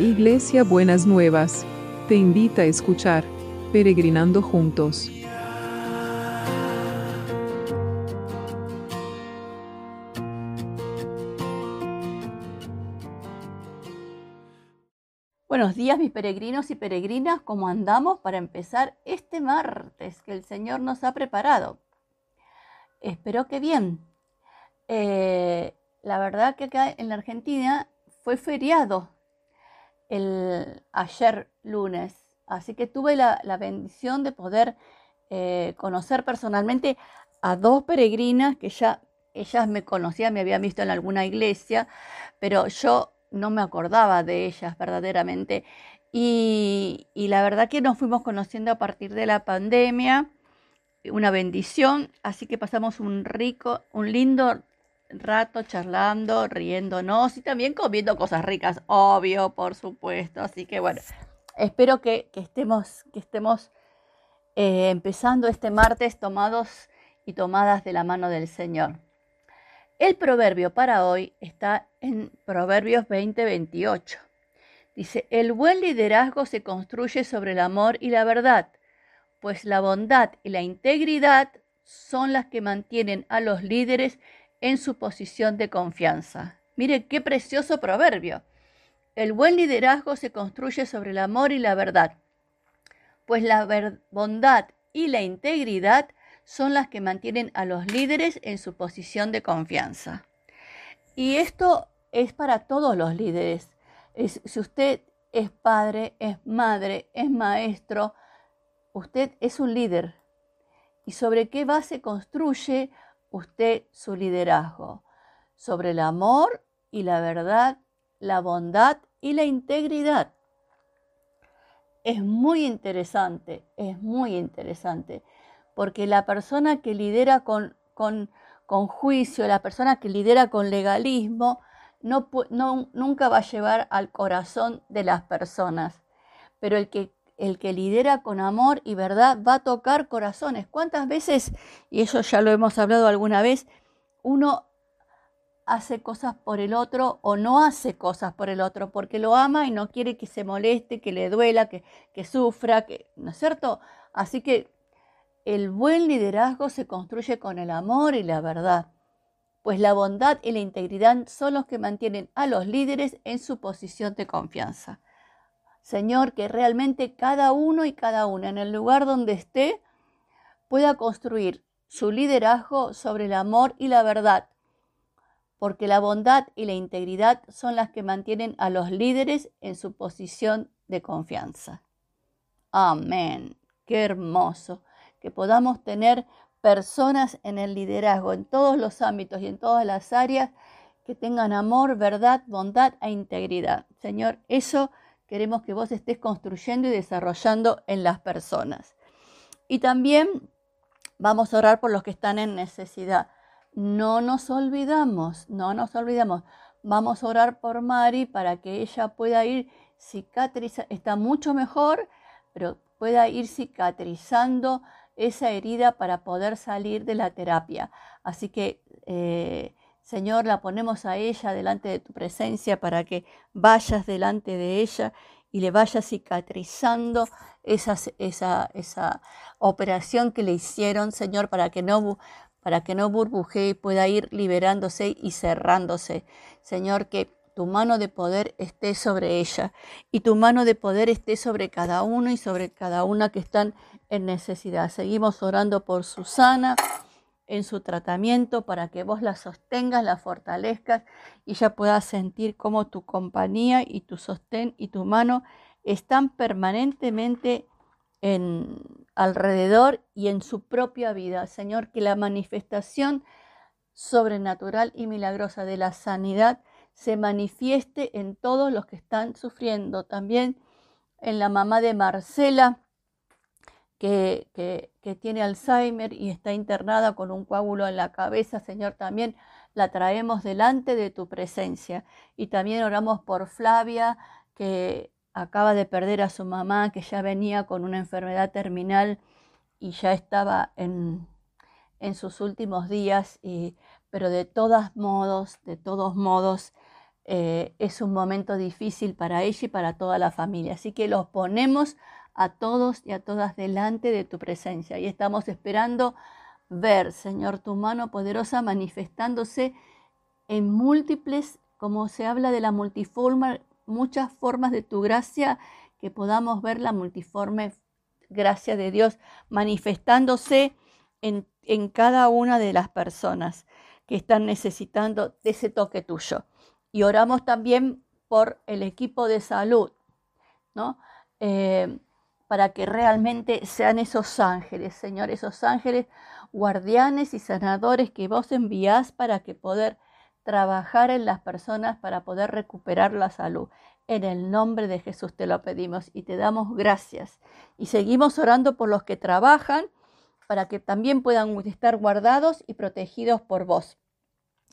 Iglesia Buenas Nuevas, te invita a escuchar Peregrinando Juntos. Buenos días mis peregrinos y peregrinas, ¿cómo andamos para empezar este martes que el Señor nos ha preparado? Espero que bien. Eh, la verdad que acá en la Argentina fue feriado el ayer lunes, así que tuve la, bendición de poder eh, conocer personalmente a dos peregrinas que ya ellas me conocían, me habían visto en alguna iglesia, pero yo no me acordaba de ellas verdaderamente. Y, y, la verdad que nos fuimos conociendo a partir de la pandemia, una bendición, así que pasamos un rico, un lindo rato charlando, riéndonos y también comiendo cosas ricas, obvio, por supuesto. Así que bueno, espero que, estemos, que estemos eh, empezando este martes tomados y tomadas de la mano del Señor. El proverbio para hoy está en Proverbios 20-28. Dice, el buen liderazgo se construye sobre el amor y la verdad, pues la bondad y la integridad son las que mantienen a los líderes en su posición de confianza. Mire qué precioso proverbio. El buen liderazgo se construye sobre el amor y la verdad, pues la bondad y la integridad son las que mantienen a los líderes en su posición de confianza. Y esto es para todos los líderes. si usted es padre, es madre, es maestro, usted es un líder. ¿Y sobre qué base construye usted su liderazgo sobre el amor y la verdad, la bondad y la integridad. Es muy interesante, es muy interesante, porque la persona que lidera con, con, con juicio, la persona que lidera con legalismo, no, no, nunca va a llevar al corazón de las personas, pero el que el que lidera con amor y verdad va a tocar corazones. ¿Cuántas veces, y eso ya lo hemos hablado alguna vez, uno hace cosas por el otro o no hace cosas por el otro porque lo ama y no quiere que se moleste, que le duela, que, que sufra, que, ¿no es cierto? Así que el buen liderazgo se construye con el amor y la verdad, pues la bondad y la integridad son los que mantienen a los líderes en su posición de confianza. Señor, que realmente cada uno y cada una en el lugar donde esté pueda construir su liderazgo sobre el amor y la verdad, porque la bondad y la integridad son las que mantienen a los líderes en su posición de confianza. Amén. Qué hermoso que podamos tener personas en el liderazgo en todos los ámbitos y en todas las áreas que tengan amor, verdad, bondad e integridad. Señor, eso queremos que vos estés construyendo y desarrollando en las personas. Y también vamos a orar por los que están en necesidad. No nos olvidamos, no nos olvidamos. Vamos a orar por Mari para que ella pueda ir cicatrizando, está mucho mejor, pero pueda ir cicatrizando esa herida para poder salir de la terapia. Así que eh, Señor, la ponemos a ella delante de tu presencia para que vayas delante de ella y le vayas cicatrizando esa, esa, esa operación que le hicieron, Señor, para que no para que no burbujee y pueda ir liberándose y cerrándose. Señor, que tu mano de poder esté sobre ella y tu mano de poder esté sobre cada uno y sobre cada una que están en necesidad. Seguimos orando por Susana en su tratamiento para que vos la sostengas, la fortalezcas y ella pueda sentir como tu compañía y tu sostén y tu mano están permanentemente en alrededor y en su propia vida. Señor, que la manifestación sobrenatural y milagrosa de la sanidad se manifieste en todos los que están sufriendo. También en la mamá de Marcela, que, tiene Alzheimer y está internada con un coágulo en la cabeza, Señor, también la traemos delante de tu presencia. Y también oramos por Flavia, que acaba de perder a su mamá, que ya venía con una enfermedad terminal y ya estaba en, sus últimos días, y, pero de todos modos, de todos modos, eh, es un momento difícil para ella y para toda la familia. Así que los ponemos a todos y a todas delante de tu presencia y estamos esperando ver, Señor, tu mano poderosa manifestándose en múltiples, como se habla de la multiforme, muchas formas de tu gracia, que podamos ver la multiforme gracia de Dios manifestándose en, en cada una de las personas que están necesitando de ese toque tuyo. Y oramos también por el equipo de salud, ¿no? Eh, para que realmente sean esos ángeles, Señor, esos ángeles guardianes y sanadores que vos envías para que poder trabajar en las personas para poder recuperar la salud. En el nombre de Jesús te lo pedimos y te damos gracias. Y seguimos orando por los que trabajan para que también puedan estar guardados y protegidos por vos.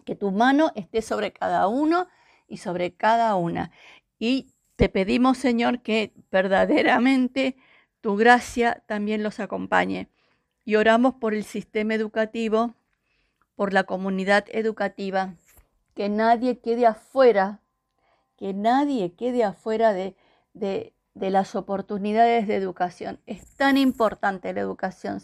Que tu mano esté sobre cada uno y sobre cada una. Y te pedimos, Señor, que verdaderamente tu gracia también los acompañe. Y oramos por el sistema educativo, por la comunidad educativa, que nadie quede afuera, que nadie quede afuera de, de, de las oportunidades de educación. Es tan importante la educación,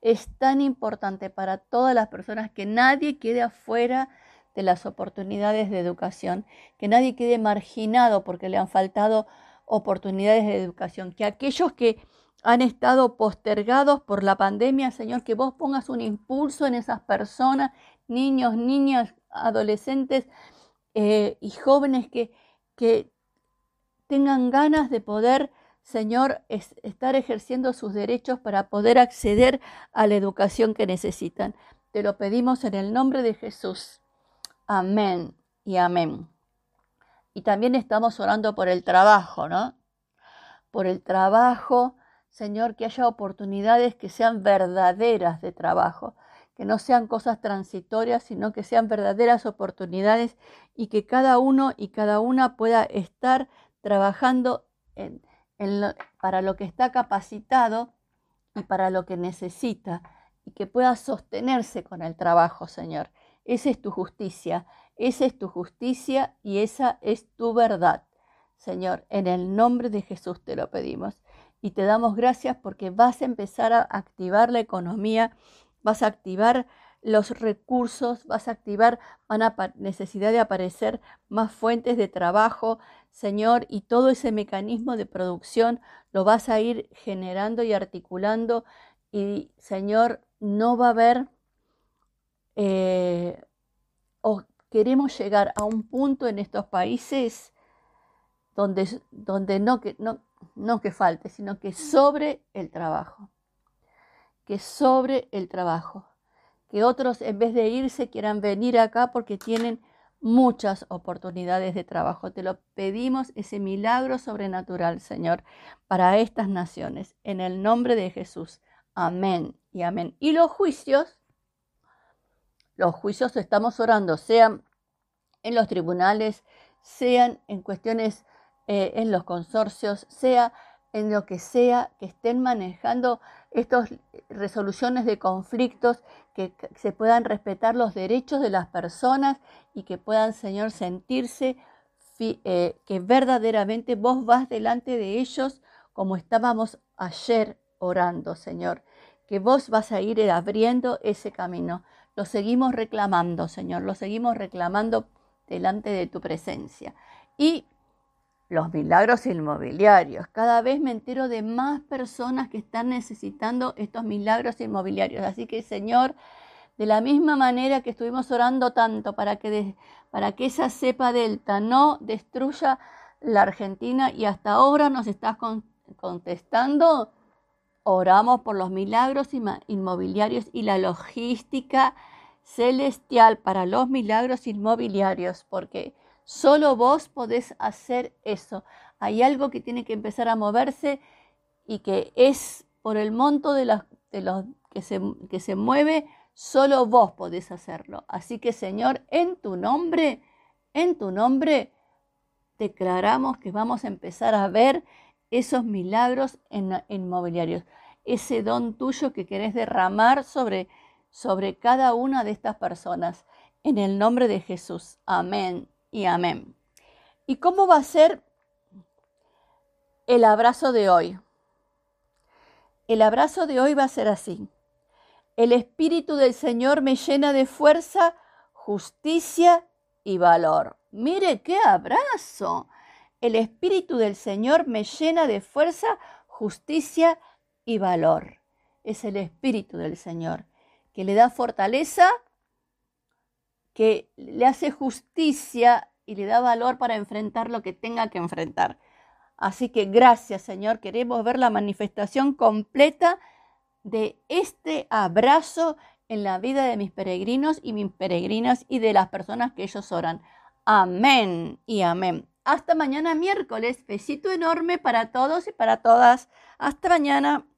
es tan importante para todas las personas que nadie quede afuera de las oportunidades de educación, que nadie quede marginado porque le han faltado oportunidades de educación, que aquellos que han estado postergados por la pandemia, Señor, que vos pongas un impulso en esas personas, niños, niñas, adolescentes eh, y jóvenes que, que tengan ganas de poder, Señor, estar ejerciendo sus derechos para poder acceder a la educación que necesitan. Te lo pedimos en el nombre de Jesús. Amén y amén. Y también estamos orando por el trabajo, ¿no? Por el trabajo, Señor, que haya oportunidades que sean verdaderas de trabajo, que no sean cosas transitorias, sino que sean verdaderas oportunidades y que cada uno y cada una pueda estar trabajando para lo que está capacitado y para lo que necesita y que pueda sostenerse con el trabajo, Señor. Esa es tu justicia, esa es tu justicia y esa es tu verdad. Señor, en el nombre de Jesús te lo pedimos y te damos gracias porque vas a empezar a activar la economía, vas a activar los recursos, vas a activar, van a necesidad de aparecer más fuentes de trabajo, Señor, y todo ese mecanismo de producción lo vas a ir generando y articulando. Y, Señor, no va a haber, eh, o queremos llegar a un punto en estos países donde, donde no, no, no que falte, sino que sobre el trabajo, que sobre el trabajo que otros en vez de irse quieran venir acá porque tienen muchas oportunidades de trabajo. Te lo pedimos ese milagro sobrenatural, Señor, para estas naciones. En el nombre de Jesús. Amén y amén. Y los juicios, los juicios estamos orando, sean en los tribunales, sean en cuestiones eh, en los consorcios, sea en lo que sea que estén manejando estas resoluciones de conflictos, que se puedan respetar los derechos de las personas y que puedan, Señor, sentirse eh, que verdaderamente vos vas delante de ellos como estábamos ayer orando, Señor, que vos vas a ir abriendo ese camino. Lo seguimos reclamando, Señor, lo seguimos reclamando delante de tu presencia. Y los milagros inmobiliarios. Cada vez me entero de más personas que están necesitando estos milagros inmobiliarios. Así que, Señor, de la misma manera que estuvimos orando tanto para que, para que esa cepa delta no destruya la Argentina y hasta ahora nos estás contestando, oramos por los milagros inmobiliarios y la logística celestial para los milagros inmobiliarios, porque Solo vos podés hacer eso. Hay algo que tiene que empezar a moverse y que es por el monto de los, que, se, que se mueve, solo vos podés hacerlo. Así que Señor, en tu nombre, en tu nombre, declaramos que vamos a empezar a ver esos milagros en, inmobiliarios, ese don tuyo que querés derramar sobre, sobre cada una de estas personas. En el nombre de Jesús. Amén y amén. ¿Y cómo va a ser el abrazo de hoy? El abrazo de hoy va a ser así. El Espíritu del Señor me llena de fuerza, justicia y valor. Mire qué abrazo. El Espíritu del Señor me llena de fuerza, justicia y valor. Es el Espíritu del Señor que le da fortaleza, que le hace justicia y le da valor para enfrentar lo que tenga que enfrentar. Así que gracias Señor, queremos ver la manifestación completa de este abrazo en la vida de mis peregrinos y mis peregrinas y de las personas que ellos oran. Amén y amén. Hasta mañana miércoles. Besito enorme para todos y para todas. Hasta mañana.